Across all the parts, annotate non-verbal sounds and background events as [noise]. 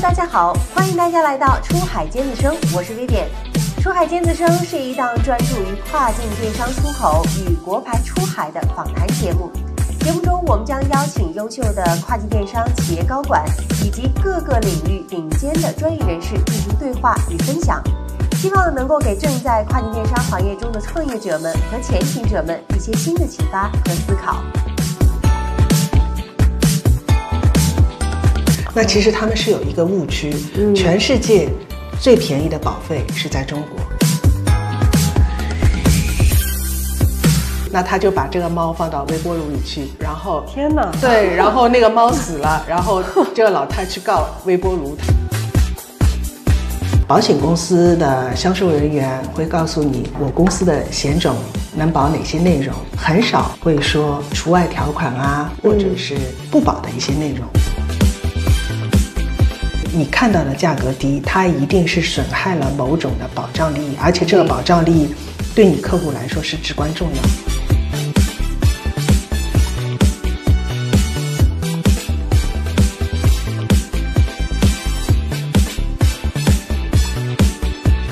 大家好，欢迎大家来到出海尖子生，我是 Vivian。出海尖子生是一档专注于跨境电商出口与国牌出海的访谈节目。节目中，我们将邀请优秀的跨境电商企业高管以及各个领域顶尖的专业人士进行对话与分享，希望能够给正在跨境电商行业中的创业者们和前行者们一些新的启发和思考。那其实他们是有一个误区，全世界最便宜的保费是在中国。那他就把这个猫放到微波炉里去，然后天哪，对，然后那个猫死了，[laughs] 然后这个老太去告微波炉。保险公司的销售人员会告诉你，我公司的险种能保哪些内容，很少会说除外条款啊，或者是不保的一些内容。你看到的价格低，它一定是损害了某种的保障利益，而且这个保障利益对你客户来说是至关重要。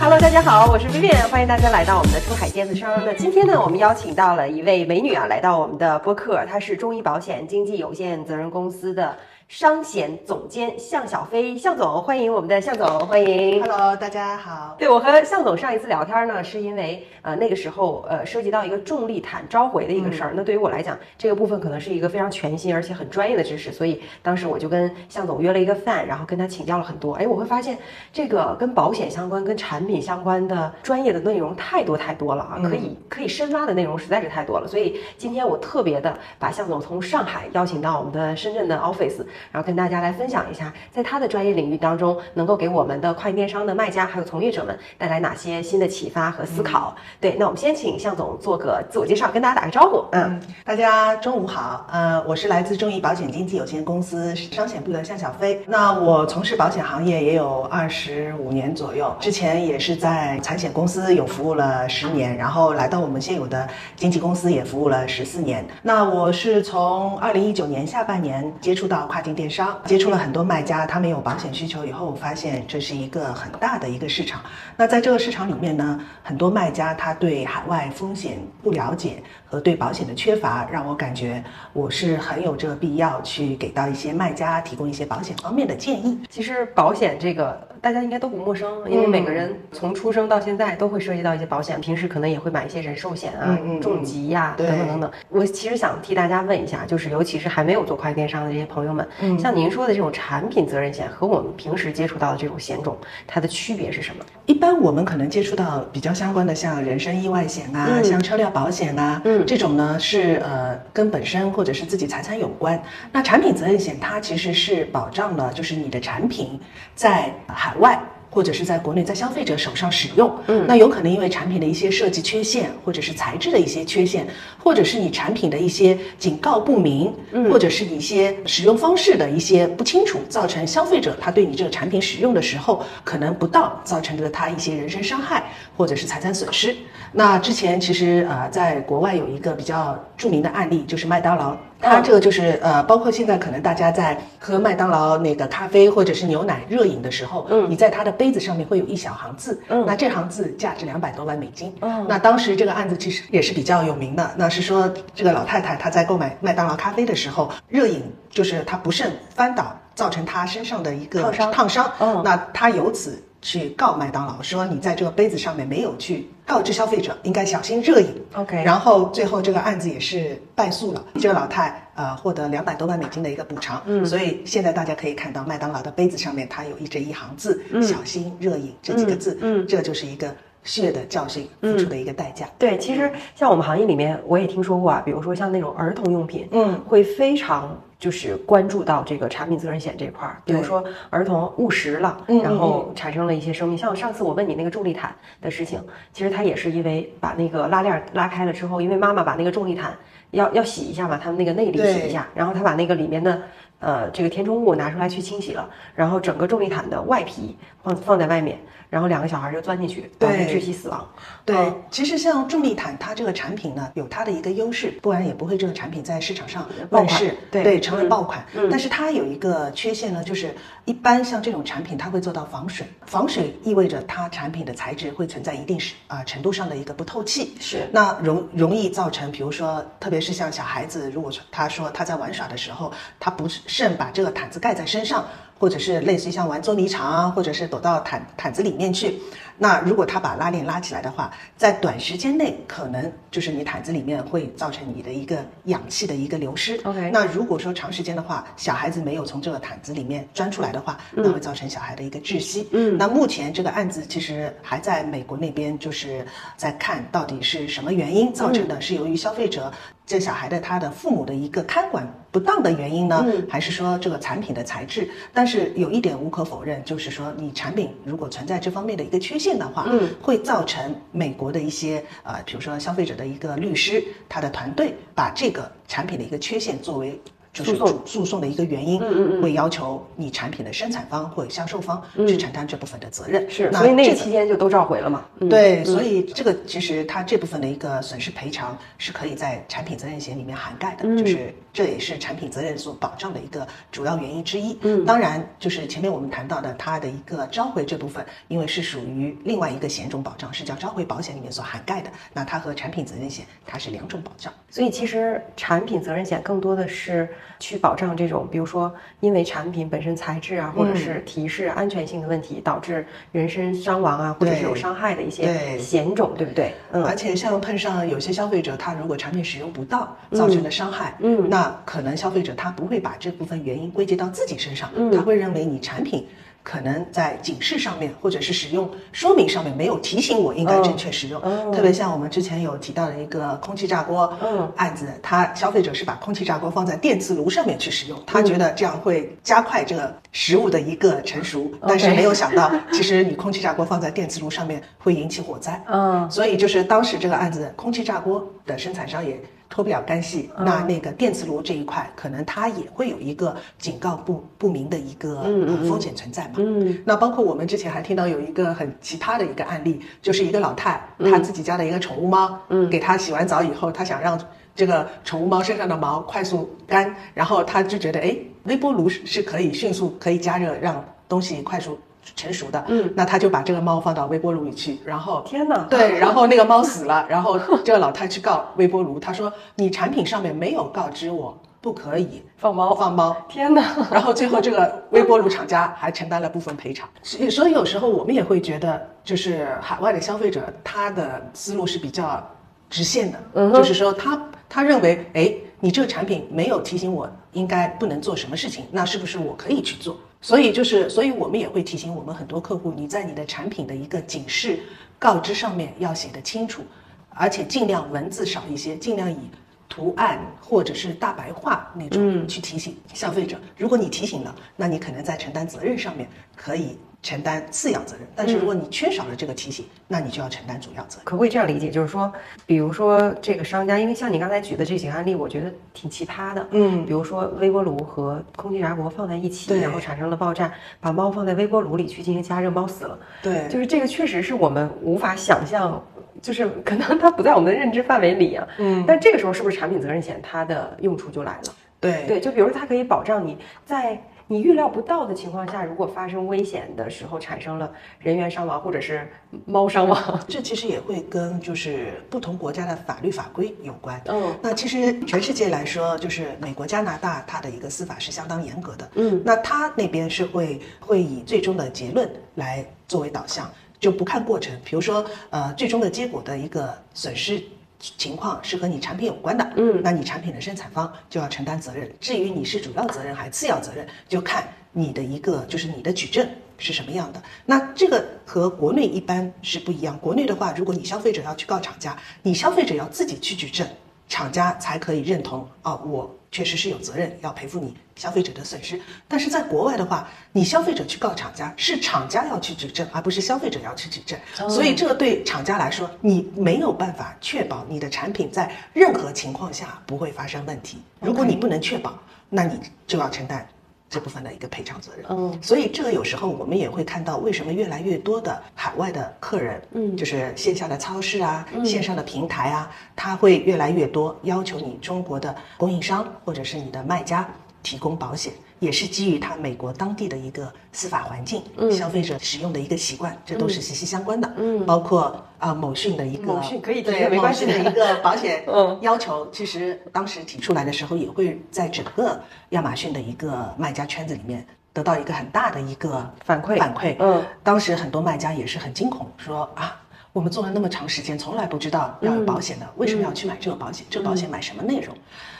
Hello，大家好，我是 Vivian，欢迎大家来到我们的出海尖子生。那今天呢，我们邀请到了一位美女啊，来到我们的播客，她是中医保险经纪有限责任公司的。商险总监向小飞，向总，欢迎我们的向总，欢迎。Hello，大家好。对我和向总上一次聊天呢，是因为呃那个时候呃涉及到一个重力毯召回的一个事儿。那对于我来讲，这个部分可能是一个非常全新而且很专业的知识，所以当时我就跟向总约了一个饭，然后跟他请教了很多。哎，我会发现这个跟保险相关、跟产品相关的专业的内容太多太多了啊，可以可以深挖的内容实在是太多了。所以今天我特别的把向总从上海邀请到我们的深圳的 office。然后跟大家来分享一下，在他的专业领域当中，能够给我们的跨境电商的卖家还有从业者们带来哪些新的启发和思考？对，那我们先请向总做个自我介绍，跟大家打个招呼。嗯，大家中午好。呃，我是来自中医保险经纪有限公司商险部的向小飞。那我从事保险行业也有二十五年左右，之前也是在财险公司有服务了十年，然后来到我们现有的经纪公司也服务了十四年。那我是从二零一九年下半年接触到跨境电商，接触了很多卖家，他们有保险需求以后，我发现这是一个很大的一个市场。那在这个市场里面呢，很多卖家他对海外风险不了解和对保险的缺乏，让我感觉我是很有这个必要去给到一些卖家提供一些保险方面的建议。其实保险这个大家应该都不陌生，因为每个人从出生到现在都会涉及到一些保险，平时可能也会买一些人寿险啊、重疾呀等等等等。我其实想替大家问一下，就是尤其是还没有做跨境电商的这些朋友们，像您说的这种产品责任险和我们平时接触到的这种险种，它的区别是什么？一般我们可能接触到比较相关的，像人身意外险啊，像车辆保险啊，嗯，这种呢是呃跟本身或者是自己财产有关。那产品责任险它其实是保障了，就是你的产品在海外。或者是在国内在消费者手上使用，嗯，那有可能因为产品的一些设计缺陷，或者是材质的一些缺陷，或者是你产品的一些警告不明，嗯，或者是一些使用方式的一些不清楚，造成消费者他对你这个产品使用的时候可能不当，造成了他一些人身伤害或者是财产损失。那之前其实呃，在国外有一个比较著名的案例，就是麦当劳。它这个就是呃，包括现在可能大家在喝麦当劳那个咖啡或者是牛奶热饮的时候，嗯，你在它的杯子上面会有一小行字，嗯，那这行字价值两百多万美金，嗯，那当时这个案子其实也是比较有名的，那是说这个老太太她在购买麦当劳咖啡的时候，热饮就是她不慎翻倒，造成她身上的一个烫伤，烫伤，嗯，那她由此。去告麦当劳，说你在这个杯子上面没有去告知消费者应该小心热饮。OK，然后最后这个案子也是败诉了，这个老太呃获得两百多万美金的一个补偿。嗯，所以现在大家可以看到麦当劳的杯子上面它有一这一行字，小心热饮这几个字。嗯，这就是一个血的教训付出的一个代价。对，其实像我们行业里面，我也听说过啊，比如说像那种儿童用品，嗯，会非常。就是关注到这个产品责任险这块儿，比如说儿童误食了，然后产生了一些生命，像上次我问你那个重力毯的事情，其实他也是因为把那个拉链拉开了之后，因为妈妈把那个重力毯要要洗一下嘛，他们那个内里洗一下，然后他把那个里面的。呃这个填充物拿出来去清洗了，然后整个重力毯的外皮放放在外面，然后两个小孩就钻进去，导致对窒息死亡。对，其实像重力毯，它这个产品呢，有它的一个优势，不然也不会这个产品在市场上问世，对成为爆款。但是它有一个缺陷呢，就是一般像这种产品，它会做到防水，防水意味着它产品的材质会存在一定是啊、程度上的一个不透气，是那容容易造成，比如说，特别是像小孩子，如果说他说他在玩耍的时候，他不慎把这个毯子盖在身上，或者是类似于像玩捉迷藏啊，或者是躲到毯毯子里面去，那如果他把拉链拉起来的话，在短时间内可能就是你毯子里面会造成你的一个氧气的一个流失。OK 那如果说长时间的话，小孩子没有从这个毯子里面钻出来的话，那会造成小孩的一个窒息。嗯，那目前这个案子其实还在美国那边，就是在看到底是什么原因造成的，是由于消费者这小孩的他的父母的一个看管不当的原因呢，还是说这个产品的材质？但是有一点无可否认，就是说你产品如果存在这方面的一个缺陷的话，嗯，会造成美国的一些呃，比如说消费者的一个律师，他的团队把这个产品的一个缺陷作为。就是诉诉讼的一个原因，会要求你产品的生产方或者销售方去承担这部分的责任。是，所以那期间就都召回了嘛。嗯，对，所以这个其实它这部分的一个损失赔偿是可以在产品责任险里面涵盖的，嗯就是这也是产品责任所保障的一个主要原因之一。嗯，当然就是前面我们谈到的它的一个召回这部分，因为是属于另外一个险种保障，是叫召回保险里面所涵盖的，那它和产品责任险它是两种保障。所以其实产品责任险更多的是去保障这种，比如说因为产品本身材质啊，或者是提示安全性的问题，导致人身伤亡啊，或者是有伤害的一些险种，对不对？嗯，而且像碰上有些消费者，他如果产品使用不当造成的伤害，嗯，那可能消费者他不会把这部分原因归结到自己身上，他会认为你产品。可能在警示上面，或者是使用说明上面没有提醒我应该正确使用。特别像我们之前有提到的一个空气炸锅案子，他消费者是把空气炸锅放在电磁炉上面去使用，他觉得这样会加快这个食物的一个成熟，但是没有想到，其实你空气炸锅放在电磁炉上面会引起火灾。嗯，所以就是当时这个案子，空气炸锅的生产商也脱不了干系。那那个电磁炉这一块，可能它也会有一个警告不不明的一个、呃风险存在嘛。嗯，那包括我们之前还听到有一个很奇葩的一个案例，就是一个老太，她自己家的一个宠物猫，嗯，给它洗完澡以后，她想让这个宠物猫身上的毛快速干，然后她就觉得，哎，微波炉是是可以迅速可以加热，让东西快速。成熟的，嗯，那他就把这个猫放到微波炉里去，然后天哪，对，然后那个猫死了，[laughs] 然后这个老太去告微波炉，她说你产品上面没有告知我不可以。放猫，放猫，天哪，[laughs] 然后最后这个微波炉厂家还承担了部分赔偿。所以所以有时候我们也会觉得，就是海外的消费者他的思路是比较直线的，嗯就是说他他认为，哎，你这个产品没有提醒我应该不能做什么事情，那是不是我可以去做？所以就是，所以我们也会提醒我们很多客户，你在你的产品的一个警示告知上面要写得清楚，而且尽量文字少一些，尽量以图案或者是大白话那种去提醒消费者。如果你提醒了，那你可能在承担责任上面可以承担次要责任，但是如果你缺少了这个提醒，那你就要承担主要责任。可不可以这样理解？就是说，比如说这个商家，因为像你刚才举的这几个案例，我觉得挺奇葩的。嗯，比如说微波炉和空气炸锅放在一起，然后产生了爆炸，把猫放在微波炉里去进行加热，猫死了。对，就是这个确实是我们无法想象，就是可能它不在我们的认知范围里啊。嗯，但这个时候是不是产品责任险它的用处就来了？对对，就比如说它可以保障你在你预料不到的情况下，如果发生危险的时候产生了人员伤亡或者是猫伤亡。[laughs] 这其实也会跟就是不同国家的法律法规有关。嗯，那其实全世界来说，就是美国、加拿大，它的一个司法是相当严格的。嗯，那它那边是会会以最终的结论来作为导向，就不看过程。比如说，呃，最终的结果的一个损失。情况是和你产品有关的，嗯，那你产品的生产方就要承担责任。至于你是主要责任还是次要责任，就看你的一个就是你的举证是什么样的。那这个和国内一般是不一样。国内的话，如果你消费者要去告厂家，你消费者要自己去举证，厂家才可以认同啊，我确实是有责任要赔付你消费者的损失。但是在国外的话，你消费者去告厂家，是厂家要去举证，而不是消费者要去举证。所以这个对厂家来说，你没有办法确保你的产品在任何情况下不会发生问题。如果你不能确保，那你就要承担这部分的一个赔偿责任。嗯所以这个有时候我们也会看到，为什么越来越多的海外的客人，嗯就是线下的超市啊、线上的平台啊，它会越来越多要求你中国的供应商或者是你的卖家提供保险，也是基于它美国当地的一个司法环境、消费者使用的一个习惯，这都是息息相关的。嗯。包括啊、某讯的一个某讯可以提对没关系。的一个 [laughs] 保险嗯。要求，其实当时提出来的时候，也会在整个亚马逊的一个卖家圈子里面得到一个很大的一个反馈。反馈，嗯，当时很多卖家也是很惊恐，说啊，我们做了那么长时间，从来不知道要有保险的，为什么要去买这个保险？这个保险买什么内容？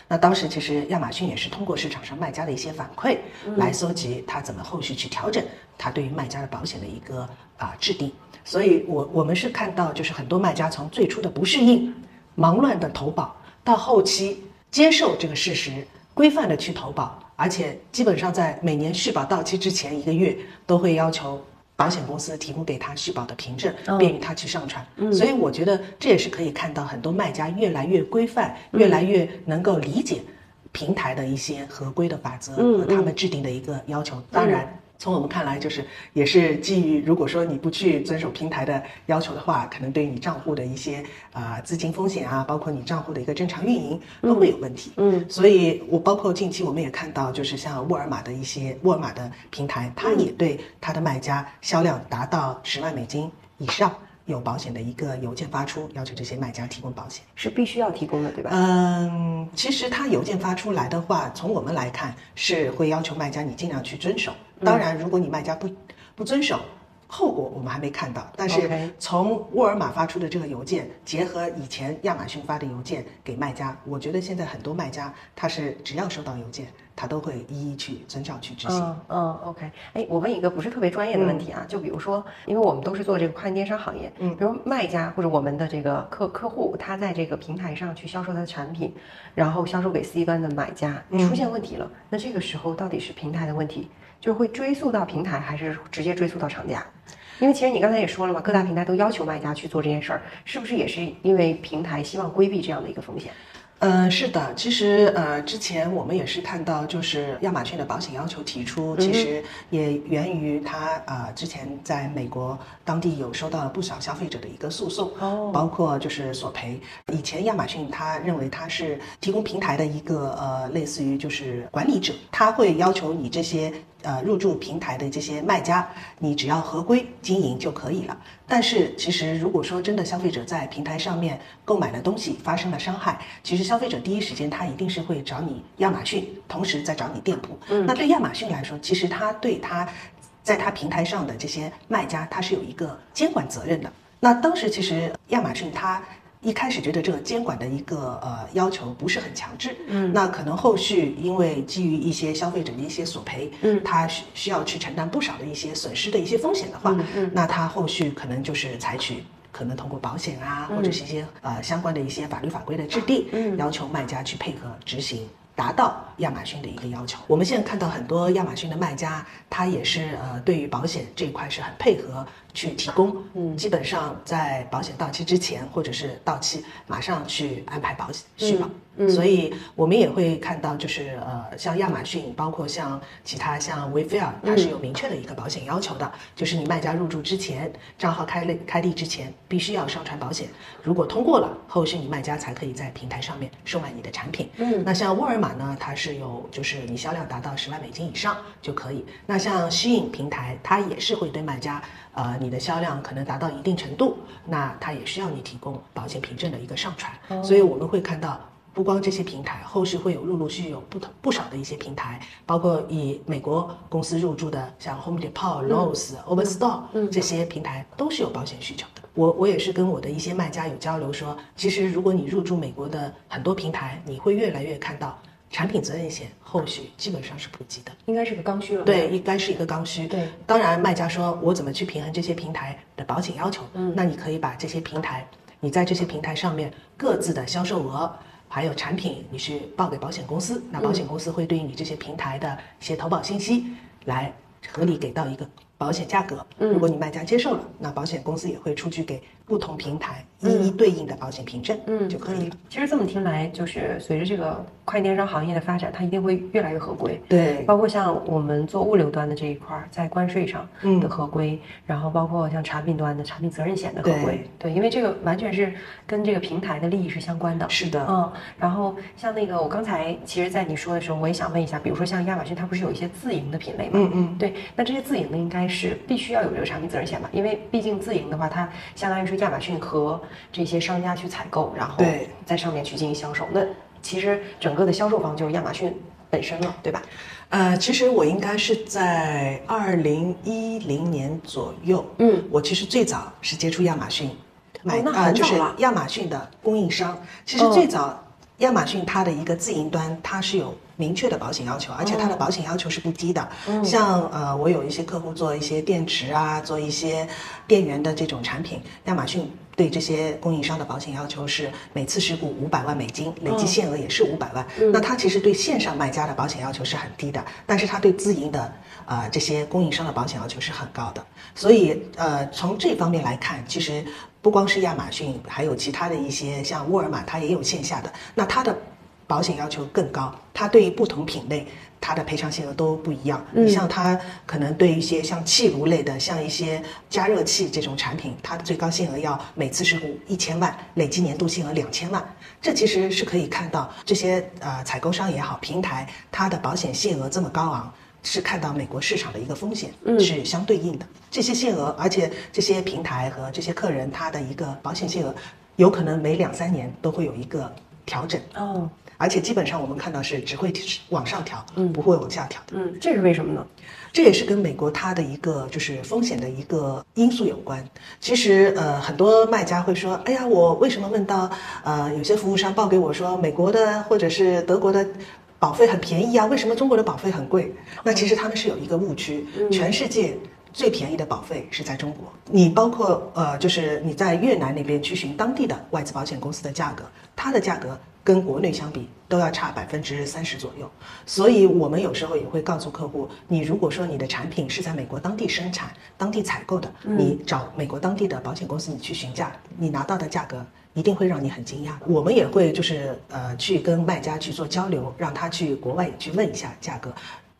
那当时其实亚马逊也是通过市场上卖家的一些反馈，来搜集它怎么后续去调整它对于卖家的保险的一个啊、制定。所以我我们是看到，就是很多卖家从最初的不适应、忙乱的投保，到后期接受这个事实，规范的去投保，而且基本上在每年续保到期之前一个月，都会要求保险公司提供给他续保的凭证，便于他去上传。所以我觉得这也是可以看到很多卖家越来越规范，越来越能够理解平台的一些合规的法则和他们制定的一个要求。当然。从我们看来，就是也是基于，如果说你不去遵守平台的要求的话，可能对于你账户的一些啊、呃资金风险啊，包括你账户的一个正常运营都会有问题。嗯，所以我包括近期我们也看到，就是像沃尔玛的一些沃尔玛的平台，它也对它的卖家销量达到十万美金以上有保险的一个邮件发出，要求这些卖家提供保险。是必须要提供的，对吧？嗯，其实它邮件发出来的话，从我们来看是会要求卖家你尽量去遵守。当然，如果你卖家不不遵守，后果我们还没看到。但是从沃尔玛发出的这个邮件，结合以前亚马逊发的邮件给卖家，我觉得现在很多卖家他是只要收到邮件，他都会一一去遵照去执行。嗯嗯，OK，哎，我问一个不是特别专业的问题啊，就比如说，因为我们都是做这个跨境电商行业，嗯，比如卖家或者我们的这个客客户，他在这个平台上去销售他的产品，然后销售给 C 端的买家，出现问题了，那这个时候到底是平台的问题，就是会追溯到平台，还是直接追溯到厂家？因为其实你刚才也说了嘛，各大平台都要求卖家去做这件事儿，是不是也是因为平台希望规避这样的一个风险？呃，是的，其实呃，之前我们也是看到，就是亚马逊的保险要求提出，其实也源于它呃之前在美国当地有收到了不少消费者的一个诉讼，哦包括就是索赔。以前亚马逊他认为它是提供平台的一个呃类似于就是管理者，他会要求你这些呃入驻平台的这些卖家，你只要合规经营就可以了。但是其实如果说真的消费者在平台上面购买了东西发生了伤害，其实消费者第一时间他一定是会找你亚马逊，同时再找你店铺。那对亚马逊来说，其实他对他在他平台上的这些卖家，他是有一个监管责任的。那当时其实亚马逊它一开始觉得这个监管的一个呃要求不是很强制，嗯，那可能后续因为基于一些消费者的一些索赔，嗯，他需需要去承担不少的一些损失的一些风险的话，嗯嗯，那他后续可能就是采取。可能通过保险啊，或者是一些呃相关的一些法律法规的制定，嗯，要求卖家去配合执行，达到亚马逊的一个要求。我们现在看到很多亚马逊的卖家，他也是呃对于保险这一块是很配合去提供，嗯，基本上在保险到期之前或者是到期马上去安排保险续保。嗯，所以我们也会看到，就是呃，像亚马逊，包括像其他像 Wayfair，它是有明确的一个保险要求的，就是你卖家入驻之前，账号开立开立之前，必须要上传保险。如果通过了，后续你卖家才可以在平台上面售卖你的产品。嗯，那像沃尔玛呢，它是有就是你销量达到十万美金以上就可以。那像吸引平台，它也是会对卖家，呃，你的销量可能达到一定程度，那它也需要你提供保险凭证的一个上传。所以我们会看到。不光这些平台，后续会有陆陆续续有不同不少的一些平台，包括以美国公司入驻的，像 Home Depot、Lowe's、Overstore、这些平台都是有保险需求的。我我也是跟我的一些卖家有交流说，其实如果你入驻美国的很多平台，你会越来越看到产品责任险后续基本上是普及的。应该是个刚需了。对，应该是一个刚需。对，当然卖家说我怎么去平衡这些平台的保险要求？嗯，那你可以把这些平台，你在这些平台上面各自的销售额。还有产品，你去报给保险公司，那保险公司会对于你这些平台的一些投保信息来合理给到一个保险价格。嗯如果你卖家接受了，那保险公司也会出具给不同平台一一对应的保险凭证，嗯，就可以了。其实这么听来，就是随着这个快电商行业的发展，它一定会越来越合规。对，包括像我们做物流端的这一块儿，在关税上的合规，然后包括像产品端的产品责任险的合规，对，因为这个完全是跟这个平台的利益是相关的。是的，嗯，然后像那个我刚才其实，在你说的时候，我也想问一下，比如说像亚马逊，它不是有一些自营的品类吗？嗯嗯，对，那这些自营的应该是必须要有这个产品责任险吧？因为毕竟自营的话，它相当于是亚马逊和这些商家去采购，然后在上面去进行销售。那其实整个的销售方就是亚马逊本身了，对吧？呃，其实我应该是在二零一零年左右，嗯，我其实最早是接触亚马逊，买啊，就是亚马逊的供应商。其实最早亚马逊它的一个自营端，它是有。明确的保险要求，而且它的保险要求是不低的。像呃，我有一些客户做一些电池啊，做一些电源的这种产品，亚马逊对这些供应商的保险要求是每次事故五百万美金，累计限额也是五百万。那它其实对线上卖家的保险要求是很低的，但是它对自营的啊这些供应商的保险要求是很高的。所以呃，从这方面来看，其实不光是亚马逊，还有其他的一些像沃尔玛，它也有线下的，那它的。保险要求更高，它对于不同品类，它的赔偿限额都不一样。你像它可能对一些像气炉类的，像一些加热器这种产品，它的最高限额要每次事故一千万，累计年度限额两千万。这其实是可以看到这些呃采购商也好，平台它的保险限额这么高昂，是看到美国市场的一个风险是相对应的。这些限额，而且这些平台和这些客人他的一个保险限额，有可能每两三年都会有一个调整。哦。而且基本上我们看到是只会往上调，嗯，不会往下调的，嗯，这是为什么呢？这也是跟美国它的一个就是风险的一个因素有关。其实呃，很多卖家会说，哎呀，我为什么问到呃有些服务商报给我说美国的或者是德国的保费很便宜啊，为什么中国的保费很贵？那其实他们是有一个误区，全世界最便宜的保费是在中国。你包括呃，就是你在越南那边去寻当地的外资保险公司的价格，它的价格。跟国内相比都要差百分之三十左右，所以我们有时候也会告诉客户，你如果说你的产品是在美国当地生产、当地采购的，你找美国当地的保险公司，你去询价，你拿到的价格一定会让你很惊讶。我们也会就是呃去跟卖家去做交流，让他去国外也去问一下价格，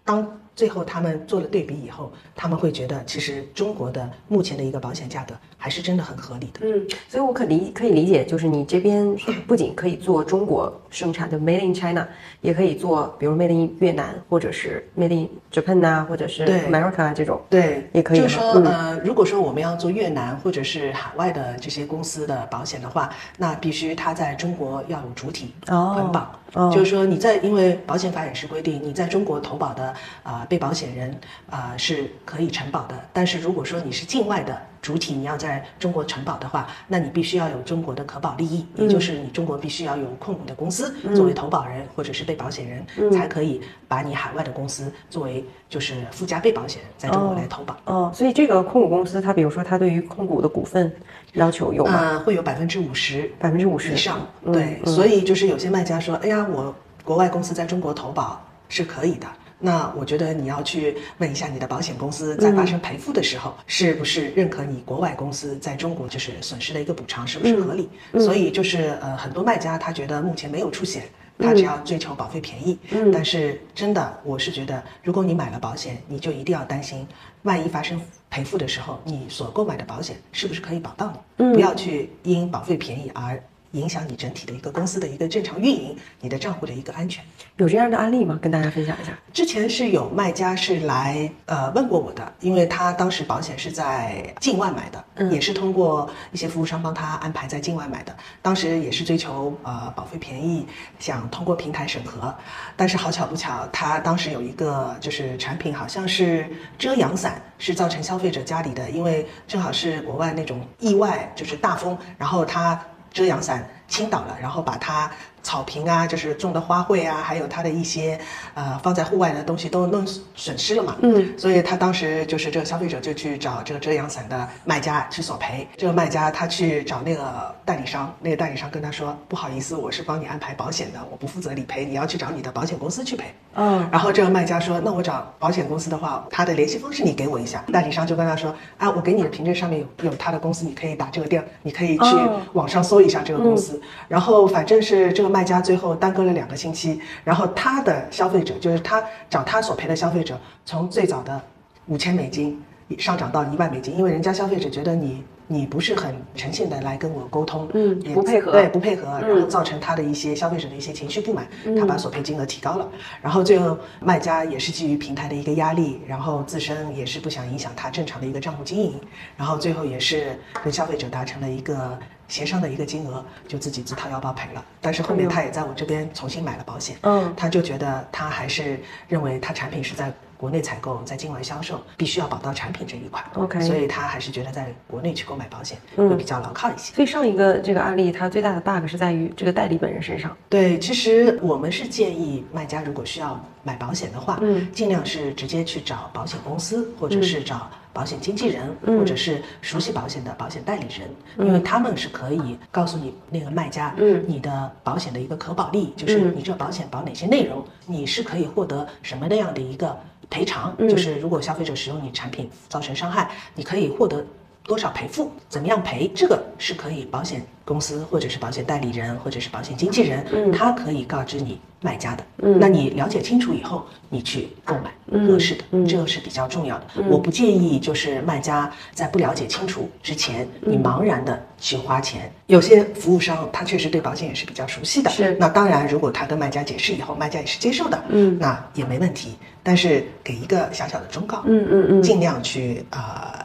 当。最后他们做了对比以后，他们会觉得其实中国的目前的一个保险价格还是真的很合理的。嗯，所以我可理可以理解，就是你这边 [coughs] 不仅可以做中国生产的 Made in China，也可以做比如 Made in 越南或者是 Made in Japan 呐，或者是 America 这种。对，也可以。就是说，呃，如果说我们要做越南或者是海外的这些公司的保险的话，那必须它在中国要有主体哦捆绑。哦。就是说你在因为保险法也是规定，你在中国投保的啊。被保险人啊是可以承保的，但是如果说你是境外的主体，你要在中国承保的话，那你必须要有中国的可保利益，也就是你中国必须要有控股的公司作为投保人或者是被保险人，才可以把你海外的公司作为就是附加被保险人在中国来投保。哦，所以这个控股公司，它比如说它对于控股的股份要求有吗？会有百分之五十，百分之五十以上。对，所以就是有些卖家说，哎呀，我国外公司在中国投保是可以的。那我觉得你要去问一下你的保险公司，在发生赔付的时候，是不是认可你国外公司在中国就是损失的一个补偿，是不是合理？所以就是呃，很多卖家他觉得目前没有出险，他只要追求保费便宜。但是真的，我是觉得，如果你买了保险，你就一定要担心，万一发生赔付的时候，你所购买的保险是不是可以保到你？不要去因保费便宜而。影响你整体的一个公司的一个正常运营，你的账户的一个安全，有这样的案例吗？跟大家分享一下。之前是有卖家是来呃问过我的，因为他当时保险是在境外买的，嗯，也是通过一些服务商帮他安排在境外买的，当时也是追求呃保费便宜，想通过平台审核，但是好巧不巧，他当时有一个就是产品好像是遮阳伞，是造成消费者家里的，因为正好是国外那种意外就是大风，然后他。遮阳伞倾倒了，然后把它草坪啊，就是种的花卉啊，还有它的一些呃放在户外的东西都弄损失了嘛。嗯，所以他当时就是这个消费者就去找这个遮阳伞的卖家去索赔。这个卖家他去找那个代理商，那个代理商跟他说：“不好意思，我是帮你安排保险的，我不负责理赔，你要去找你的保险公司去赔。”嗯，然后这个卖家说：“那我找保险公司的话，他的联系方式你给我一下。”代理商就跟他说：“啊，我给你的凭证上面有有他的公司，你可以打这个电，你可以去网上搜一下这个公司。”然后反正是这个卖家最后耽搁了两个星期，然后他的消费者就是他找他索赔的消费者，从最早的五千美金上涨到一万美金，因为人家消费者觉得你你不是很诚信的来跟我沟通，嗯也不配合对不配合，然后造成他的一些消费者的一些情绪不满，他把索赔金额提高了，然后最后卖家也是基于平台的一个压力，然后自身也是不想影响他正常的一个账户经营，然后最后也是跟消费者达成了一个。协商的一个金额就自己自掏腰包赔了，但是后面他也在我这边重新买了保险，嗯他就觉得他还是认为他产品是在国内采购，在境外销售，必须要保到产品这一块 OK 所以他还是觉得在国内去购买保险嗯会比较牢靠一些。所以上一个这个案例，它最大的 bug 是在于这个代理本人身上。对，其实我们是建议卖家如果需要买保险的话，嗯尽量是直接去找保险公司，或者是找保险经纪人，嗯。或者是熟悉保险的保险代理人，因为他们是可以告诉你那个卖家，嗯。你的保险的一个可保力，就是嗯。你这保险保哪些内容，你是可以获得什么那样的一个赔偿，嗯。就是如果消费者使用你产品造成伤害，你可以获得。多少赔付？怎么样赔？这个是可以保险公司或者是保险代理人或者是保险经纪人，嗯他可以告知你卖家的。嗯那你了解清楚以后，你去购买嗯合适的，嗯这个是比较重要的。我不建议就是卖家在不了解清楚之前，嗯你茫然的去花钱。有些服务商他确实对保险也是比较熟悉的，是那当然，如果他跟卖家解释以后，卖家也是接受的，嗯那也没问题。但是给一个小小的忠告，嗯嗯嗯尽量去呃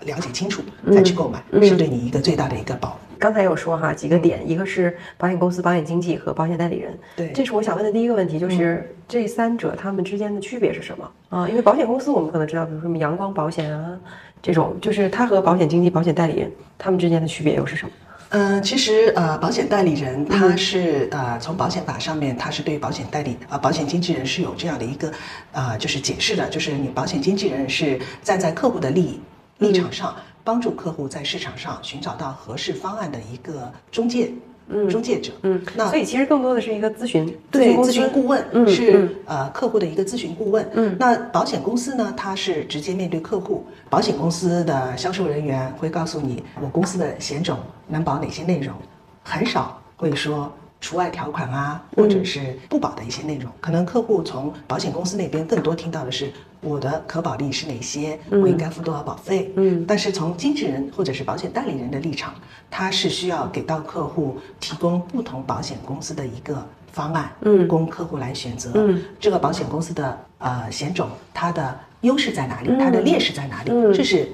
了解清楚嗯再去购买，嗯是对你一个最大的一个保。刚才有说哈几个点，一个是保险公司、保险经纪和保险代理人。对这是我想问的第一个问题，就是这三者他们之间的区别是什么啊？因为保险公司我们可能知道，比如说什么阳光保险啊这种，就是它和保险经纪、保险代理人他们之间的区别又是什么？嗯，其实呃，保险代理人他是呃，从保险法上面，他是对保险代理啊、保险经纪人是有这样的一个呃，就是解释的，就是你保险经纪人是站在客户的利益立场上，帮助客户在市场上寻找到合适方案的一个中介，嗯，中介者，嗯，那所以其实更多的是一个咨询，对，咨询顾问嗯是、嗯呃客户的一个咨询顾问。嗯那保险公司呢，它是直接面对客户，保险公司的销售人员会告诉你，我公司的险种能保哪些内容，很少会说。除外条款啊，或者是不保的一些内容，可能客户从保险公司那边更多听到的是我的可保利是哪些，我应该付多少保费。嗯但是从经纪人或者是保险代理人的立场，他是需要给到客户提供不同保险公司的一个方案，嗯供客户来选择。嗯，这个保险公司的呃险种，它的优势在哪里？嗯它的劣势在哪里？嗯这是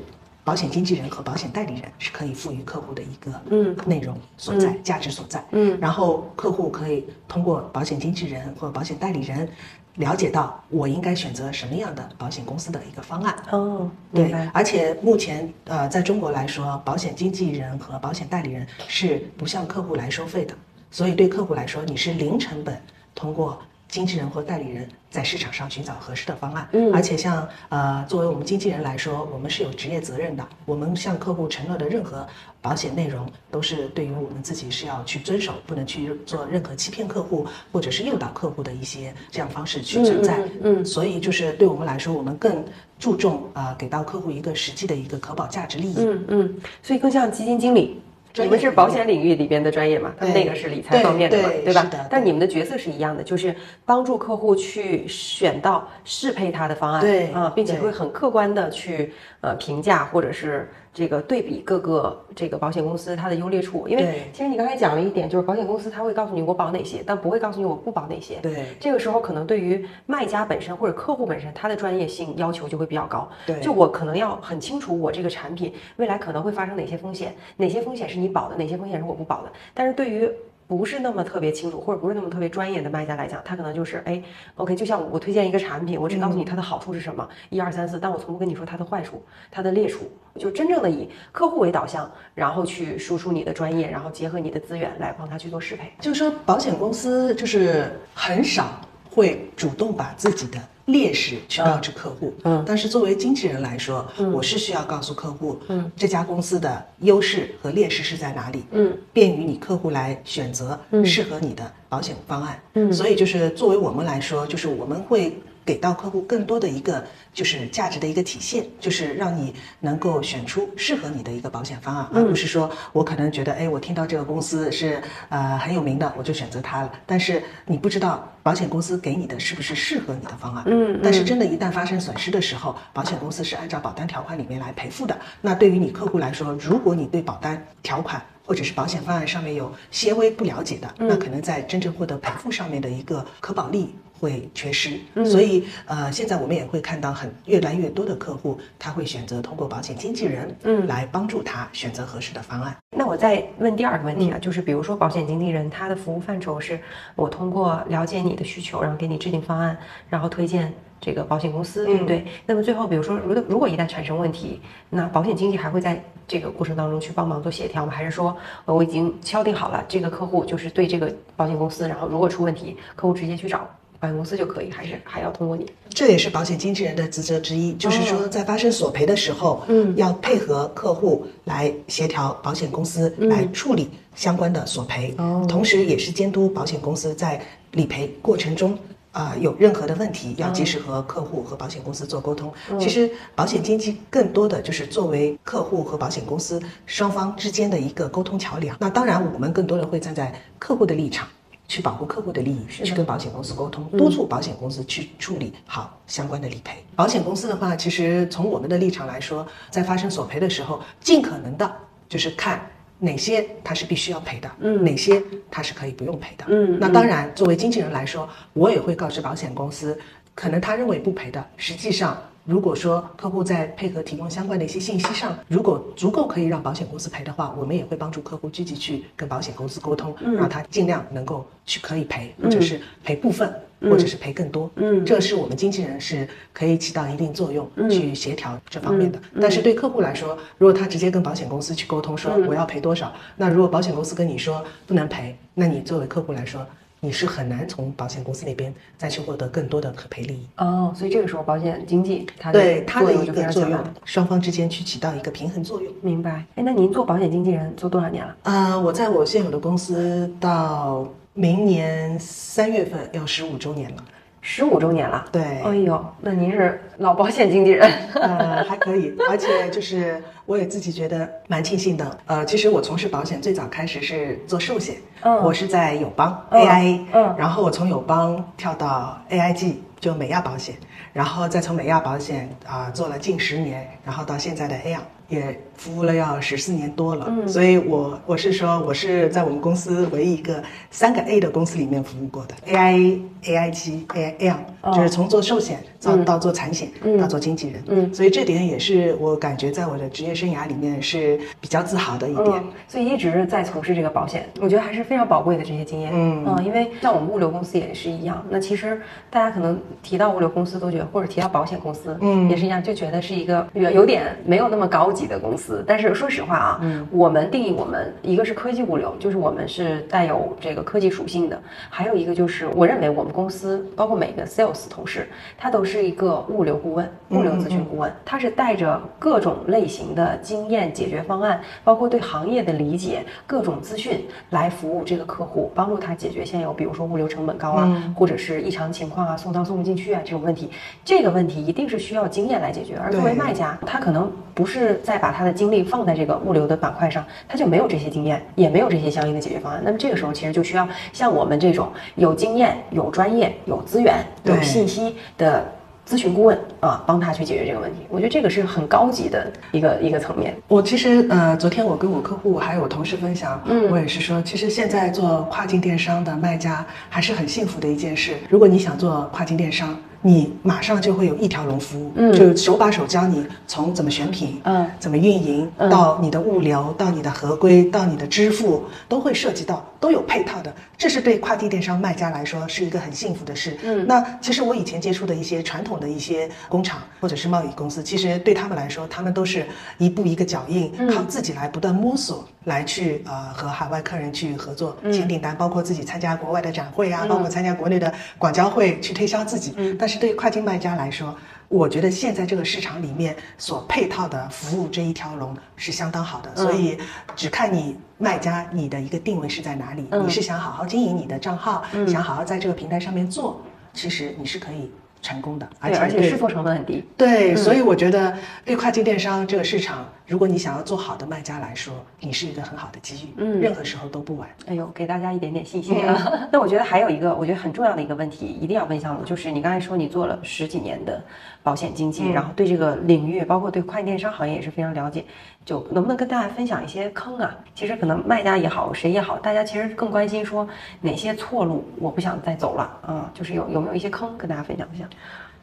保险经纪人和保险代理人是可以赋予客户的一个嗯。内容所在、价值所在。嗯。然后客户可以通过保险经纪人或保险代理人了解到我应该选择什么样的保险公司的一个方案。哦，明对白，，而且目前呃，在中国来说，保险经纪人和保险代理人是不向客户来收费的，所以对客户来说，你是零成本通过经纪人或代理人在市场上寻找合适的方案。嗯而且像呃，作为我们经纪人来说，我们是有职业责任的，我们向客户承诺的任何保险内容都是对于我们自己是要去遵守，不能去做任何欺骗客户或者是诱导客户的一些这样方式去存在。嗯嗯嗯所以就是对我们来说，我们更注重啊、呃给到客户一个实际的一个可保价值利益。嗯嗯，所以更像基金经理。你们是保险领域里边的专业嘛？他们那个是理财方面的嘛，吧对对是的？但你们的角色是一样的，就是帮助客户去选到适配他的方案，对啊，并且会很客观的去呃评价或者是这个对比各个这个保险公司它的优劣处。因为其实你刚才讲了一点，就是保险公司它会告诉你我保哪些，但不会告诉你我不保哪些。对这个时候可能对于卖家本身或者客户本身，他的专业性要求就会比较高。对就我可能要很清楚我这个产品未来可能会发生哪些风险，哪些风险是你保的，哪些风险是我不保的。但是对于不是那么特别清楚，或者不是那么特别专业的卖家来讲，他可能就是哎，OK，就像我推荐一个产品，我只告诉你它的好处是什么，一二三四，但我从不跟你说它的坏处、它的劣处，就真正的以客户为导向，然后去输出你的专业，然后结合你的资源来帮他去做适配。就是说，保险公司就是很少会主动把自己的劣势去告知客户，嗯但是作为经纪人来说，我是需要告诉客户，嗯，这家公司的优势和劣势是在哪里，嗯，便于你客户来选择嗯。适合你的保险方案，嗯。所以就是作为我们来说，就是我们会。给到客户更多的一个就是价值的一个体现，就是让你能够选出适合你的一个保险方案，而不是说我可能觉得，哎，我听到这个公司是呃很有名的，我就选择它了。但是你不知道保险公司给你的是不是适合你的方案。嗯但是真的，一旦发生损失的时候，保险公司是按照保单条款里面来赔付的。那对于你客户来说，如果你对保单条款或者是保险方案上面有些微不了解的，那可能在真正获得赔付上面的一个可保力会缺失。所以呃，现在我们也会看到很越来越多的客户，他会选择通过保险经纪人，嗯来帮助他选择合适的方案。那我再问第二个问题啊，就是比如说保险经纪人他的服务范畴是我通过了解你的需求，然后给你制定方案，然后推荐这个保险公司，对不对？那么最后比如说如果如果一旦产生问题，那保险经纪还会在这个过程当中去帮忙做协调吗？还是说呃我已经敲定好了这个客户就是对这个保险公司，然后如果出问题，客户直接去找保险公司就可以，还是还要通过你？这也是保险经纪人的职责之一，就是说在发生索赔的时候，嗯，要配合客户来协调保险公司来处理相关的索赔，哦同时也是监督保险公司在理赔过程中。啊、有任何的问题，要及时和客户和保险公司做沟通。其实，保险经纪更多的就是作为客户和保险公司双方之间的一个沟通桥梁。那当然，我们更多的会站在客户的立场，去保护客户的利益，去跟保险公司沟通，督促保险公司去处理好相关的理赔。保险公司的话，其实从我们的立场来说，在发生索赔的时候，尽可能的就是看。哪些它是必须要赔的，嗯，哪些它是可以不用赔的，嗯那当然，作为经纪人来说，我也会告知保险公司，可能他认为不赔的，实际上如果说客户在配合提供相关的一些信息上，如果足够可以让保险公司赔的话，我们也会帮助客户积极去跟保险公司沟通，让他尽量能够去可以赔，或者是赔部分。或者是赔更多，嗯。这是我们经纪人是可以起到一定作用去协调这方面的。但是对客户来说，如果他直接跟保险公司去沟通说我要赔多少，那如果保险公司跟你说不能赔，那你作为客户来说，你是很难从保险公司那边再去获得更多的可赔利益。哦，所以这个时候保险经纪它的对它的一个作用双方之间去起到一个平衡作用。明白。哎，那您做保险经纪人做多少年了？呃，我在我现有的公司到明年三月份要十五周年了。十五周年了。对，哎呦，那您是老保险经纪人。[laughs] 呃，还可以，而且就是我也自己觉得蛮庆幸的。呃，其实我从事保险最早开始是做寿险，嗯我是在友邦、嗯 AIA，嗯然后我从友邦跳到 AIG，就美亚保险，然后再从美亚保险啊、做了近十年，然后到现在的 AI 也服务了要十四年多了。嗯所以我我是说我是在我们公司唯一一个三个 A 的公司里面服务过的 AIA、AIG、A A 亚，就是从做寿险到到做产险，嗯到做经纪人。嗯所以这点也是我感觉在我的职业生涯里面是比较自豪的一点。嗯，所以一直在从事这个保险，我觉得还是非常宝贵的这些经验。嗯因为像我们物流公司也是一样。那其实大家可能提到物流公司都觉得，或者提到保险公司，嗯也是一样，就觉得是一个有有点没有那么高级的公司。但是说实话啊，嗯我们定义我们一个是科技物流，就是我们是带有这个科技属性的；还有一个就是我认为我们公司包括每个 sales 同事，他都是一个物流顾问、物流咨询顾问，他是带着各种类型的经验、解决方案，包括对行业的理解、各种资讯来服务这个客户，帮助他解决现有比如说物流成本高啊，或者是异常情况啊、送到送不进去啊这种问题。这个问题一定是需要经验来解决，而作为卖家，他可能不是在把他的精力放在这个物流的板块上，他就没有这些经验，也没有这些相应的解决方案。那么这个时候其实就需要像我们这种有经验、有专业、有资源、有信息的。咨询顾问啊，帮他去解决这个问题，我觉得这个是很高级的一个一个层面。我其实呃，昨天我跟我客户还有我同事分享，嗯我也是说，其实现在做跨境电商的卖家还是很幸福的一件事。如果你想做跨境电商，你马上就会有一条龙服务，嗯，就手把手教你从怎么选品，嗯，怎么运营，到你的物流，到你的合规，到你的支付，都会涉及到，都有配套的。这是对跨境电商卖家来说是一个很幸福的事。嗯，那其实我以前接触的一些传统的一些工厂或者是贸易公司，其实对他们来说，他们都是一步一个脚印，靠自己来不断摸索，来去呃和海外客人去合作签订单，包括自己参加国外的展会啊，包括参加国内的广交会去推销自己。嗯，但是对于跨境卖家来说，我觉得现在这个市场里面所配套的服务这一条龙是相当好的，所以只看你卖家你的一个定位是在哪里，你是想好好经营你的账号，想好好在这个平台上面做，其实你是可以成功的，而且而且试错成本很低。对，所以我觉得对跨境电商这个市场。如果你想要做好的卖家来说，你是一个很好的机遇，嗯，任何时候都不晚。哎呦，给大家一点点信心啊！[laughs] 那我觉得还有一个，我觉得很重要的一个问题，一定要问向鲁，就是你刚才说你做了十几年的保险经纪，然后对这个领域，包括对跨境电商行业也是非常了解，就能不能跟大家分享一些坑啊？其实可能卖家也好，谁也好，大家其实更关心说哪些错路我不想再走了啊？就是有有没有一些坑跟大家分享一下？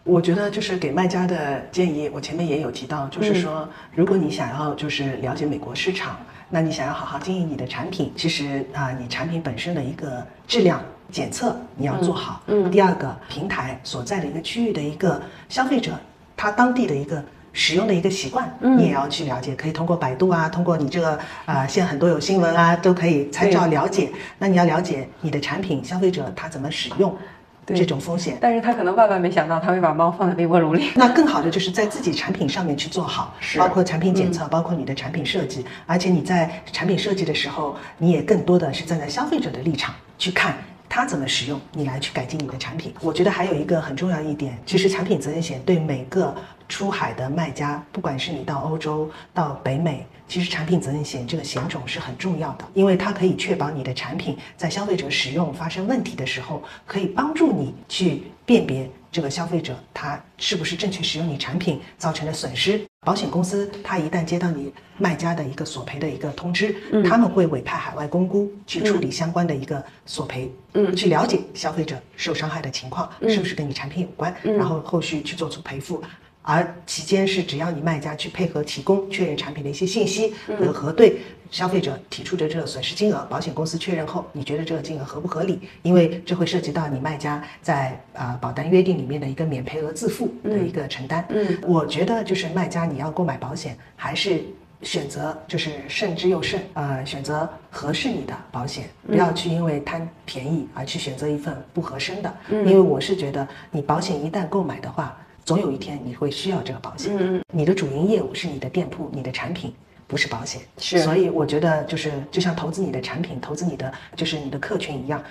我觉得就是给卖家的建议，我前面也有提到，就是说，如果你想要就是了解美国市场，那你想要好好经营你的产品，其实啊，你产品本身的一个质量检测你要做好。嗯。第二个，平台所在的一个区域的一个消费者，他当地的一个使用的一个习惯，你也要去了解。可以通过百度啊，通过你这个啊，现在很多有新闻啊，都可以参照了解。那你要了解你的产品，消费者他怎么使用。这种风险，但是他可能万万没想到，他会把猫放在微波炉里。[laughs] 那更好的就是在自己产品上面去做好，包括产品检测，包括你的产品设计，而且你在产品设计的时候，你也更多的是站在消费者的立场去看他怎么使用，你来去改进你的产品。我觉得还有一个很重要一点，其实产品责任险对每个出海的卖家，不管是你到欧洲到北美。其实产品责任险这个险种是很重要的，因为它可以确保你的产品在消费者使用发生问题的时候，可以帮助你去辨别这个消费者他是不是正确使用你产品造成的损失。保险公司它一旦接到你卖家的一个索赔的一个通知，他们会委派海外公估去处理相关的一个索赔，嗯，去了解消费者受伤害的情况是不是跟你产品有关，然后后续去做出赔付。而期间是只要你卖家去配合提供确认产品的一些信息和核对消费者提出的这个损失金额，保险公司确认后，你觉得这个金额合不合理？因为这会涉及到你卖家在啊保单约定里面的一个免赔额自负的一个承担。嗯，我觉得就是卖家你要购买保险，还是选择就是慎之又慎，呃，选择合适你的保险，不要去因为贪便宜而去选择一份不合身的。因为我是觉得你保险一旦购买的话。总有一天你会需要这个保险。嗯你的主营业务是你的店铺、你的产品，不是保险。是。所以我觉得就是就像投资你的产品、投资你的就是你的客群一样。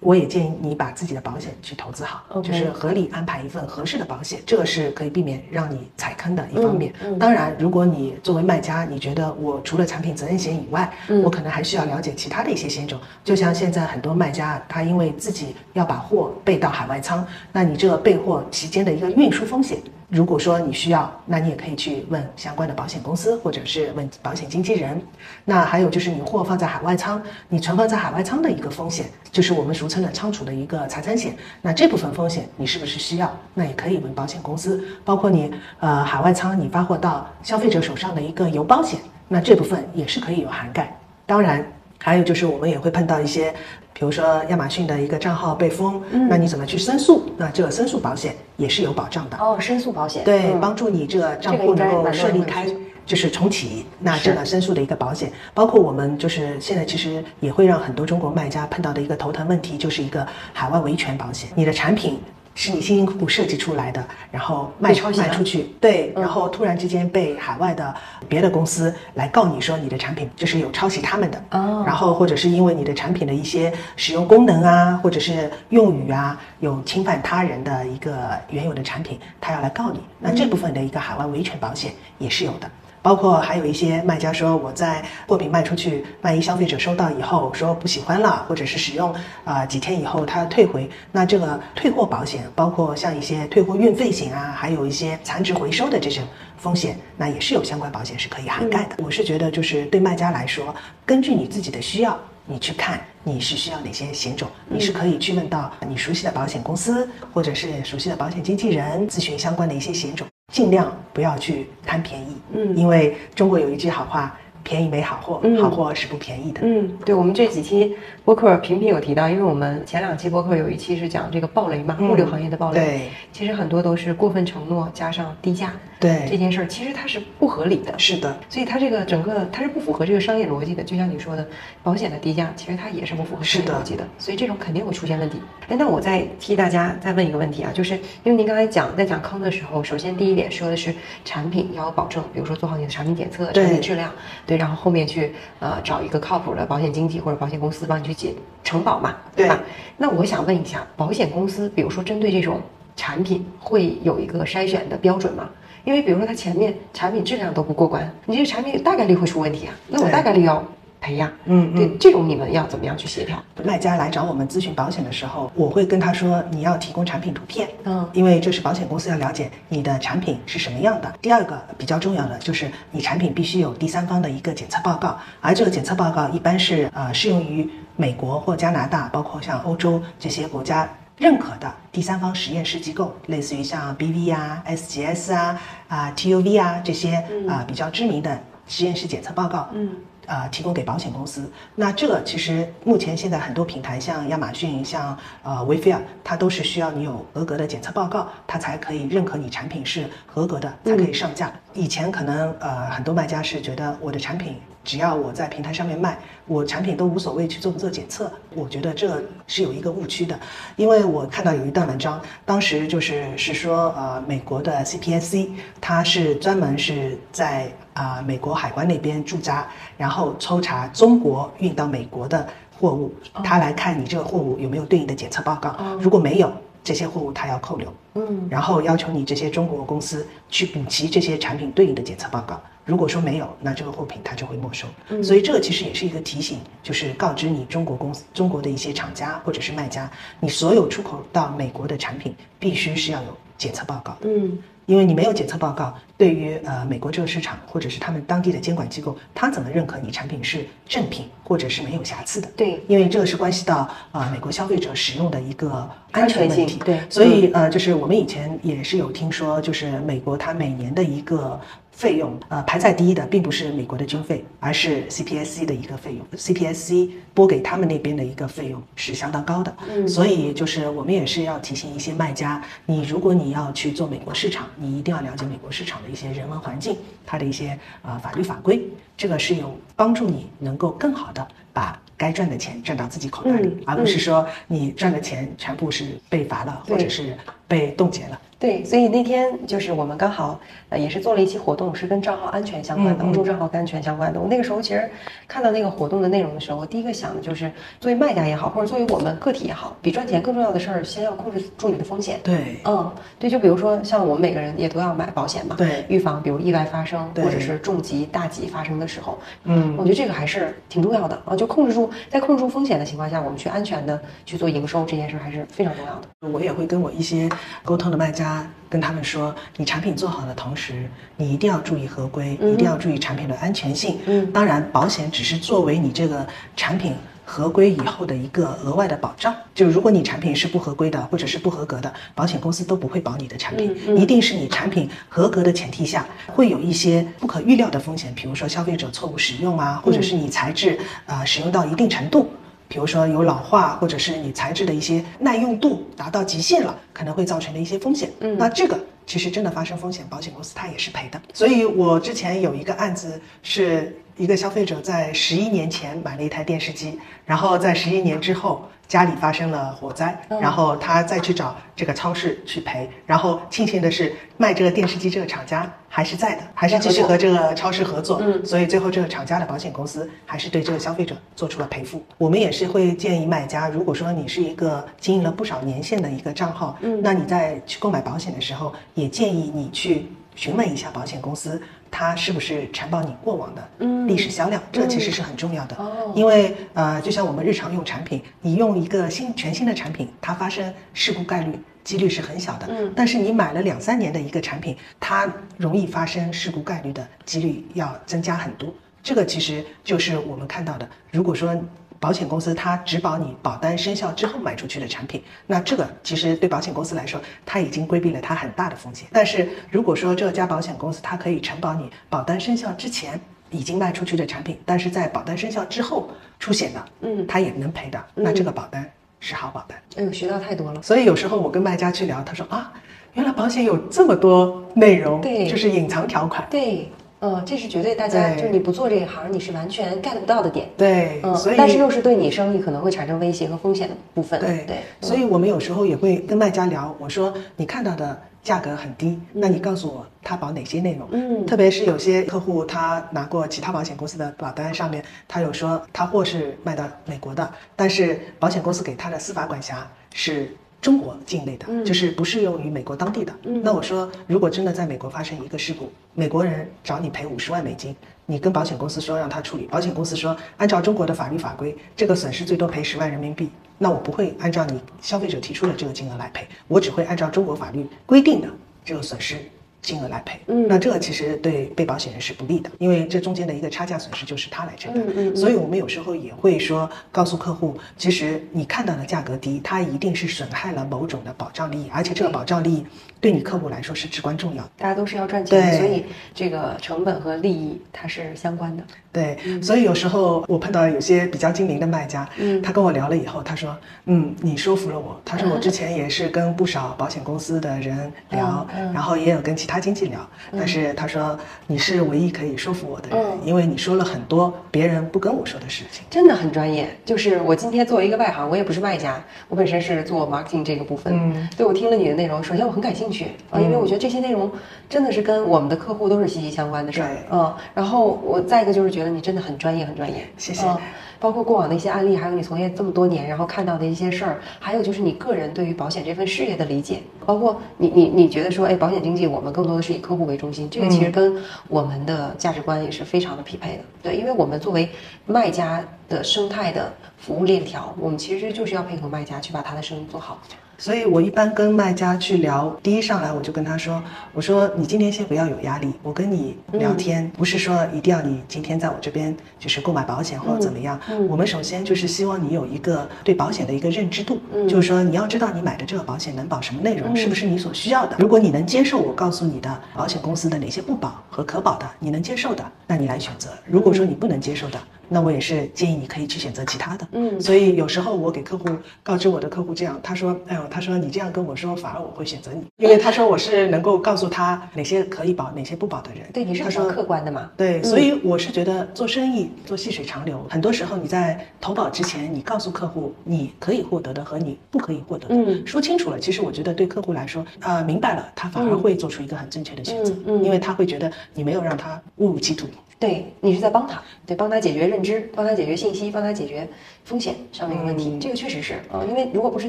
我也建议你把自己的保险去投资好，就是合理安排一份合适的保险，这个是可以避免让你踩坑的一方面。当然，如果你作为卖家，你觉得我除了产品责任险以外，我可能还需要了解其他的一些险种。就像现在很多卖家，他因为自己要把货备到海外仓，那你这个备货期间的一个运输风险。如果说你需要，那你也可以去问相关的保险公司，或者是问保险经纪人。那还有就是你货放在海外仓，你存放在海外仓的一个风险，就是我们俗称的仓储的一个财产险。那这部分风险你是不是需要？那也可以问保险公司。包括你呃海外仓你发货到消费者手上的一个邮包险，那这部分也是可以有涵盖。当然。还有就是我们也会碰到一些，比如说亚马逊的一个账号被封，那你怎么去申诉？那这个申诉保险也是有保障的哦。申诉保险对，帮助你这个账户能够顺利开，就是重启。那这个申诉的一个保险，包括我们就是现在其实也会让很多中国卖家碰到的一个头疼问题，就是一个海外维权保险。你的产品。是你辛辛苦苦设计出来的，然后卖卖出去，对，然后突然之间被海外的别的公司来告你说你的产品就是有抄袭他们的，哦，然后或者是因为你的产品的一些使用功能啊，或者是用语啊，有侵犯他人的一个原有的产品，他要来告你，那这部分的一个海外维权保险也是有的。包括还有一些卖家说，我在货品卖出去，万一消费者收到以后说不喜欢了，或者是使用啊几天以后他退回，那这个退货保险，包括像一些退货运费险啊，还有一些残值回收的这种风险，那也是有相关保险是可以涵盖的。我是觉得就是对卖家来说，根据你自己的需要。你去看你是需要哪些险种，你是可以去问到你熟悉的保险公司或者是熟悉的保险经纪人咨询相关的一些险种，尽量不要去贪便宜。嗯，因为中国有一句好话。便宜没好货，好货是不便宜的。嗯，对，我们这几期播客频频有提到，因为我们前两期播客有一期是讲这个暴雷嘛，物流行业的暴雷。对，其实很多都是过分承诺加上低价。对这件事儿，其实它是不合理的。是的，所以它这个整个它是不符合这个商业逻辑的。就像你说的，保险的低价其实它也是不符合商业逻辑的。所以这种肯定会出现问题。哎，那我再替大家再问一个问题啊，就是因为您刚才讲在讲坑的时候，首先第一点说的是产品要有保证，比如说做好你的产品检测、产品质量，对，然后后面去呃找一个靠谱的保险经纪或者保险公司帮你去解承保嘛，对吧？那我想问一下，保险公司比如说针对这种产品会有一个筛选的标准吗？因为比如说它前面产品质量都不过关，你这个产品大概率会出问题啊，那我大概率要赔呀。嗯，对，这种你们要怎么样去协调？卖家来找我们咨询保险的时候，我会跟他说你要提供产品图片，嗯，因为这是保险公司要了解你的产品是什么样的。第二个比较重要的就是你产品必须有第三方的一个检测报告，而这个检测报告一般是呃适用于美国或加拿大，包括像欧洲这些国家。认可的第三方实验室机构，类似于像 BV 啊、SGS 啊、啊 TUV 啊这些啊比较知名的实验室检测报告，嗯，啊提供给保险公司。那这个其实目前现在很多平台，像亚马逊、像呃威菲尔，它都是需要你有合格的检测报告，它才可以认可你产品是合格的，才可以上架。以前可能呃很多卖家是觉得我的产品。只要我在平台上面卖，我产品都无所谓去做不做检测。我觉得这是有一个误区的，因为我看到有一段文章，当时就是是说，呃，美国的 CPSC 它是专门是在啊美国海关那边驻扎，然后抽查中国运到美国的货物，他来看你这个货物有没有对应的检测报告，如果没有。这些货物他要扣留，嗯，然后要求你这些中国公司去补齐这些产品对应的检测报告。如果说没有，那这个货品他就会没收。所以这个其实也是一个提醒，就是告知你中国公司、中国的一些厂家或者是卖家，你所有出口到美国的产品必须是要有检测报告的。嗯。因为你没有检测报告，对于呃美国这个市场或者是他们当地的监管机构，他怎么认可你产品是正品或者是没有瑕疵的？对，因为这个是关系到啊美国消费者使用的一个安全问题。对，所以呃就是我们以前也是有听说，就是美国它每年的一个。费用呃排在第一的并不是美国的军费，而是 CPSC 的一个费用。CPSC 拨给他们那边的一个费用是相当高的，嗯，所以就是我们也是要提醒一些卖家，你如果你要去做美国市场，你一定要了解美国市场的一些人文环境，它的一些呃法律法规，这个是有帮助你能够更好的把该赚的钱赚到自己口袋里，而不是说你赚的钱全部是被罚了或者是被冻结了。对，所以那天就是我们刚好呃也是做了一期活动，是跟账号安全相关的，欧洲账号安全相关的。我那个时候其实看到那个活动的内容的时候，我第一个想的就是，作为卖家也好，或者作为我们个体也好，比赚钱更重要的事儿，先要控制住你的风险。对，嗯，对，就比如说像我们每个人也都要买保险嘛，对，预防比如意外发生或者是重疾大疾发生的时候，嗯，我觉得这个还是挺重要的啊，就控制住在控制住风险的情况下，我们去安全的去做营收这件事还是非常重要的。我也会跟我一些沟通的卖家。跟他们说，你产品做好的同时，你一定要注意合规，一定要注意产品的安全性。嗯，当然，保险只是作为你这个产品合规以后的一个额外的保障。就如果你产品是不合规的，或者是不合格的，保险公司都不会保你的产品。一定是你产品合格的前提下，会有一些不可预料的风险，比如说消费者错误使用啊，或者是你材质啊使用到一定程度。比如说有老化，或者是你材质的一些耐用度达到极限了，可能会造成的一些风险。嗯，那这个其实真的发生风险，保险公司它也是赔的。所以我之前有一个案子，是一个消费者在十一年前买了一台电视机，然后在十一年之后。家里发生了火灾，然后他再去找这个超市去赔，然后庆幸的是卖这个电视机这个厂家还是在的，还是继续和这个超市合作，嗯，所以最后这个厂家的保险公司还是对这个消费者做出了赔付。我们也是会建议卖家，如果说你是一个经营了不少年限的一个账号，嗯，那你在去购买保险的时候，也建议你去询问一下保险公司。它是不是承保你过往的历史销量？这其实是很重要的，因为呃，就像我们日常用产品，你用一个新全新的产品，它发生事故概率几率是很小的。嗯，但是你买了两三年的一个产品，它容易发生事故概率的几率要增加很多。这个其实就是我们看到的。如果说保险公司它只保你保单生效之后卖出去的产品，那这个其实对保险公司来说，它已经规避了它很大的风险。但是如果说这家保险公司它可以承保你保单生效之前已经卖出去的产品，但是在保单生效之后出险的，嗯它也能赔的，那这个保单是好保单。哎呦，学到太多了。所以有时候我跟卖家去聊，他说啊，原来保险有这么多内容，对就是隐藏条款。对，嗯，这是绝对大家就是你不做这一行，你是完全 get 不到的点。对，嗯所以，但是又是对你生意可能会产生威胁和风险的部分。对对，所以我们有时候也会跟卖家聊，我说你看到的价格很低，那你告诉我他保哪些内容？嗯特别是有些客户他拿过其他保险公司的保单，上面他有说他货是卖到美国的，但是保险公司给他的司法管辖是。中国境内的，嗯就是不适用于美国当地的。嗯那我说，如果真的在美国发生一个事故，美国人找你赔五十万美金，你跟保险公司说让他处理，保险公司说按照中国的法律法规，这个损失最多赔十万人民币，那我不会按照你消费者提出的这个金额来赔，我只会按照中国法律规定的这个损失金额来赔。嗯那这个其实对被保险人是不利的，因为这中间的一个差价损失就是他来承担。嗯嗯嗯所以我们有时候也会说告诉客户，其实你看到的价格低，它一定是损害了某种的保障利益，而且这个保障利益对你客户来说是至关重要的。大家都是要赚钱的，所以这个成本和利益它是相关的。对，所以有时候我碰到有些比较精明的卖家，嗯他跟我聊了以后，他说，嗯，你说服了我。他说我 [laughs] 之前也是跟不少保险公司的人聊，然后也有跟其他经纪聊，但是他说你是唯一可以说服我的人，嗯因为你说了很多别人不跟我说的事情。真的很专业。就是我今天作为一个外行，我也不是卖家，我本身是做 marketing 这个部分。嗯，对我听了你的内容，首先我很感兴趣啊，因为我觉得这些内容真的是跟我们的客户都是息息相关的事儿。嗯，然后我再一个就是觉得你真的很专业，很专业。谢谢嗯包括过往的一些案例，还有你从业这么多年，然后看到的一些事儿，还有就是你个人对于保险这份事业的理解，包括你你你觉得说，哎，保险经纪我们更多的是以客户为中心，这个其实跟我们的价值观也是非常的匹配的。对，因为我们作为卖家的生态的服务链条，我们其实就是要配合卖家去把他的生意做好。所以我一般跟卖家去聊，第一上来我就跟他说，我说你今天先不要有压力，我跟你聊天、不是说一定要你今天在我这边就是购买保险或者怎么样，我们首先就是希望你有一个对保险的一个认知度，就是说你要知道你买的这个保险能保什么内容，是不是你所需要的。如果你能接受我告诉你的保险公司的哪些不保和可保的，你能接受的，那你来选择；如果说你不能接受的，那我也是建议你可以去选择其他的。嗯所以有时候我给客户告知我的客户这样，他说，哎呦，他说你这样跟我说，反而我会选择你，因为他说我是能够告诉他哪些可以保，哪些不保的人。对，你是他说比较客观的嘛。对，所以我是觉得做生意做细水长流，很多时候你在投保之前，你告诉客户你可以获得的和你不可以获得的，嗯说清楚了，其实我觉得对客户来说，呃，明白了，他反而会做出一个很正确的选择，嗯嗯因为他会觉得你没有让他误入歧途。对你是在帮他，对，帮他解决认知，帮他解决信息，帮他解决风险上面的问题。嗯这个确实是啊、因为如果不知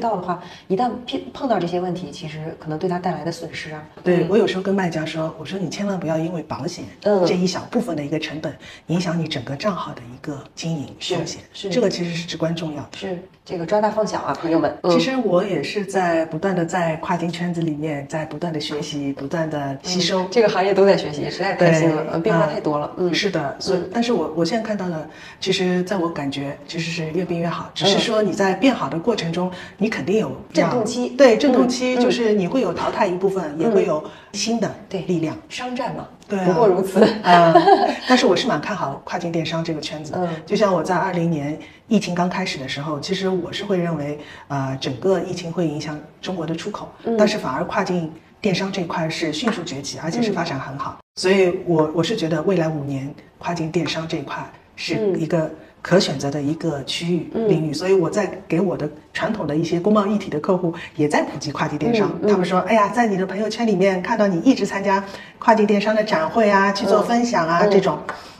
道的话，一旦碰碰到这些问题，其实可能对他带来的损失啊，对我有时候跟卖家说，我说你千万不要因为保险嗯这一小部分的一个成本，影响你整个账号的一个经营风险，是这个其实是至关重要的。是这个抓大放小啊，朋友们。嗯其实我也是在不断的在跨境圈子里面，在不断的学习，不断的吸收。这个行业都在学习，实在太新了，变化啊太多了。嗯，是的，所以，但是我我现在看到的，其实在我感觉其实是越变越好，只是说你在变好的过程中，你肯定有嗯震动期对震动期嗯就是你会有淘汰一部分，也会有新的对力量。商战嘛，对啊不过如此。啊、[laughs] 但是我是蛮看好跨境电商这个圈子。嗯就像我在二零年疫情刚开始的时候，其实我是会认为，呃，整个疫情会影响中国的出口，嗯但是反而跨境电商这一块是迅速崛起，而且嗯是发展很好。所以我我是觉得未来五年跨境电商这一块是嗯一个。可选择的一个区域嗯领域，所以我在给我的传统的一些工贸一体的客户，也在普及跨境电商。他们说：“哎呀，在你的朋友圈里面看到你一直参加跨境电商的展会啊，去做分享啊，嗯这种。”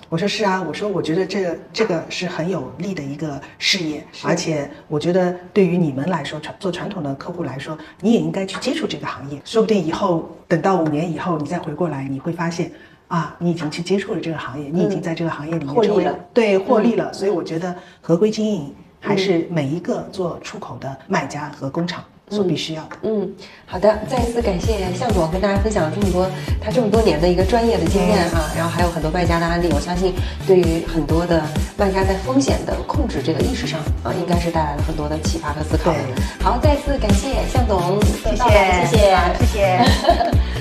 我说是啊，我说我觉得这个这个是很有利的一个事业，而且我觉得对于你们来说，传做传统的客户来说，你也应该去接触这个行业，说不定以后等到五年以后你再回过来，你会发现啊，你已经去接触了这个行业，你已经在这个行业里面成为获利了对获利了，所以我觉得合规经营还是每一个做出口的卖家和工厂所必须要的。嗯，好的，再一次感谢向总跟大家分享了这么多他这么多年的一个专业的经验哈，然后还有很多卖家的案例，我相信对于很多的卖家在风险的控制这个意识上啊，应该是带来了很多的启发和思考。的，好，再次感谢向总，谢谢，谢谢，谢谢。[laughs]